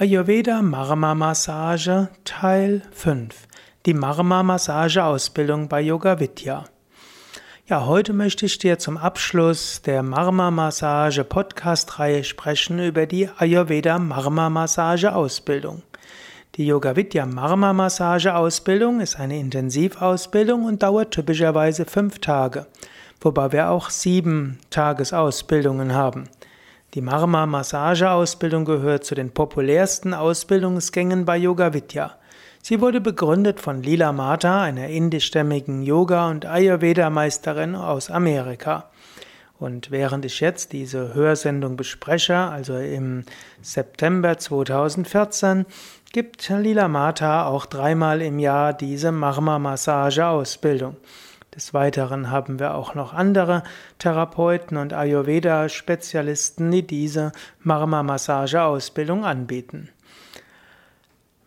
Ayurveda Marma Massage Teil 5. Die Marma Massage Ausbildung bei Yoga Vidya. Ja, heute möchte ich dir zum Abschluss der Marma Massage Podcast Reihe sprechen über die Ayurveda Marma Massage Ausbildung. Die Yoga Vidya Marma Massage Ausbildung ist eine Intensivausbildung und dauert typischerweise fünf Tage, wobei wir auch sieben Tagesausbildungen haben. Die Marma Massageausbildung gehört zu den populärsten Ausbildungsgängen bei Yoga Vidya. Sie wurde begründet von Lila Mata, einer indischstämmigen Yoga- und Ayurveda-Meisterin aus Amerika. Und während ich jetzt diese Hörsendung bespreche, also im September 2014, gibt Lila Mata auch dreimal im Jahr diese Marma Massage Ausbildung. Des Weiteren haben wir auch noch andere Therapeuten und Ayurveda-Spezialisten, die diese Marma-Massage-Ausbildung anbieten.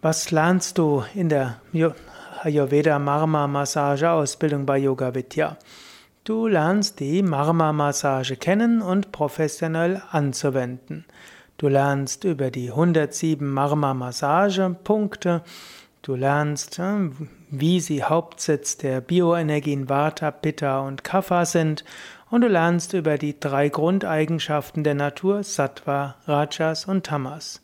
Was lernst du in der Ayurveda Marma Massage Ausbildung bei Yoga Vidya? Du lernst die Marma Massage kennen und professionell anzuwenden. Du lernst über die 107 Marma Massage Punkte Du lernst, wie sie Hauptsitz der Bioenergien Vata, Pitta und Kapha sind und du lernst über die drei Grundeigenschaften der Natur Sattva, Rajas und Tamas.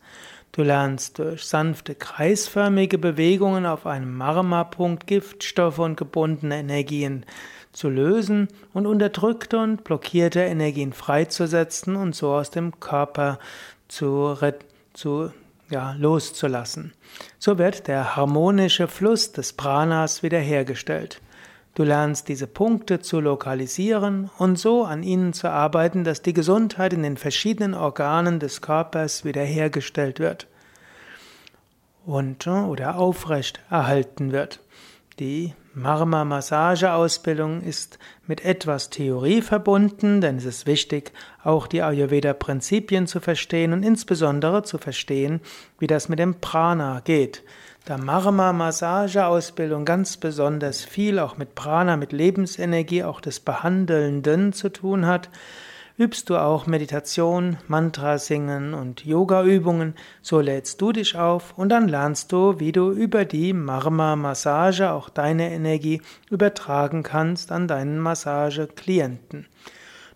Du lernst durch sanfte kreisförmige Bewegungen auf einem Marma-Punkt Giftstoffe und gebundene Energien zu lösen und unterdrückte und blockierte Energien freizusetzen und so aus dem Körper zu, zu ja, loszulassen. So wird der harmonische Fluss des Pranas wiederhergestellt. Du lernst diese Punkte zu lokalisieren und so an ihnen zu arbeiten, dass die Gesundheit in den verschiedenen Organen des Körpers wiederhergestellt wird und oder aufrecht erhalten wird. Die Marma-Massage-Ausbildung ist mit etwas Theorie verbunden, denn es ist wichtig, auch die Ayurveda-Prinzipien zu verstehen und insbesondere zu verstehen, wie das mit dem Prana geht. Da Marma-Massage-Ausbildung ganz besonders viel auch mit Prana, mit Lebensenergie, auch des Behandelnden zu tun hat, übst du auch Meditation, Mantra singen und Yoga-Übungen, so lädst du dich auf und dann lernst du, wie du über die Marma-Massage auch deine Energie übertragen kannst an deinen Massageklienten.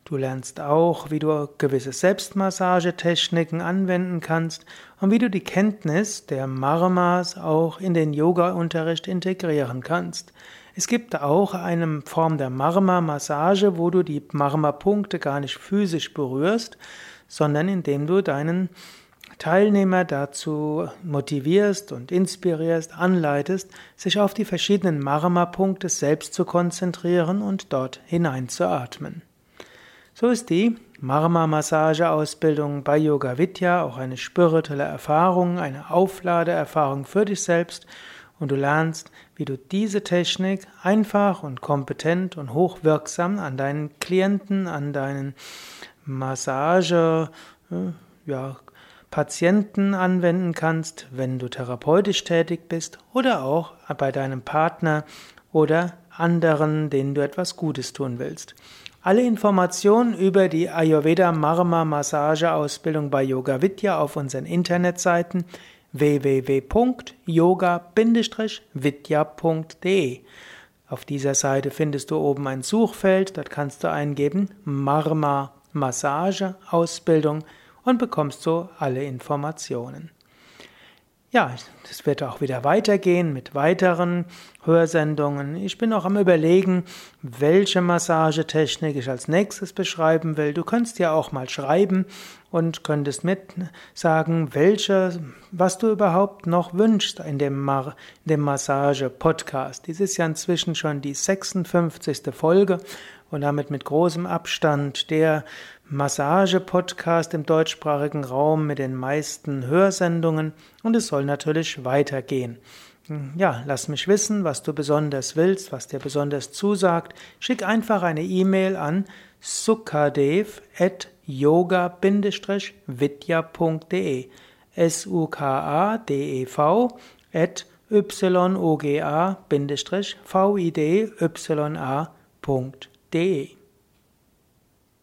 Du lernst auch, wie du gewisse Selbstmassagetechniken anwenden kannst und wie du die Kenntnis der Marmas auch in den Yoga-Unterricht integrieren kannst. Es gibt auch eine Form der Marma-Massage, wo du die Marma-Punkte gar nicht physisch berührst, sondern indem du deinen Teilnehmer dazu motivierst und inspirierst, anleitest, sich auf die verschiedenen Marma-Punkte selbst zu konzentrieren und dort hineinzuatmen. So ist die Marma-Massage-Ausbildung bei Yoga Vidya auch eine spirituelle Erfahrung, eine Aufladeerfahrung für dich selbst und du lernst, wie du diese Technik einfach und kompetent und hochwirksam an deinen Klienten, an deinen Massage, äh, ja, Patienten anwenden kannst, wenn du therapeutisch tätig bist oder auch bei deinem Partner oder anderen, denen du etwas Gutes tun willst. Alle Informationen über die Ayurveda Marma Massage Ausbildung bei Yoga Vidya auf unseren Internetseiten www.yoga-vidya.de. Auf dieser Seite findest du oben ein Suchfeld, dort kannst du eingeben Marma Massage Ausbildung und bekommst so alle Informationen. Ja, es wird auch wieder weitergehen mit weiteren Hörsendungen. Ich bin auch am Überlegen, welche Massagetechnik ich als nächstes beschreiben will. Du könntest ja auch mal schreiben und könntest mit sagen, welche, was du überhaupt noch wünschst in dem, Mar dem Massage-Podcast. Dies ist ja inzwischen schon die 56. Folge und damit mit großem Abstand der Massage-Podcast im deutschsprachigen Raum mit den meisten Hörsendungen und es soll natürlich weitergehen. Ja, lass mich wissen, was du besonders willst, was dir besonders zusagt. Schick einfach eine E-Mail an sukadev.yoga-vidya.de S-U-K-A-D-E-V at yoga-vidya.de day.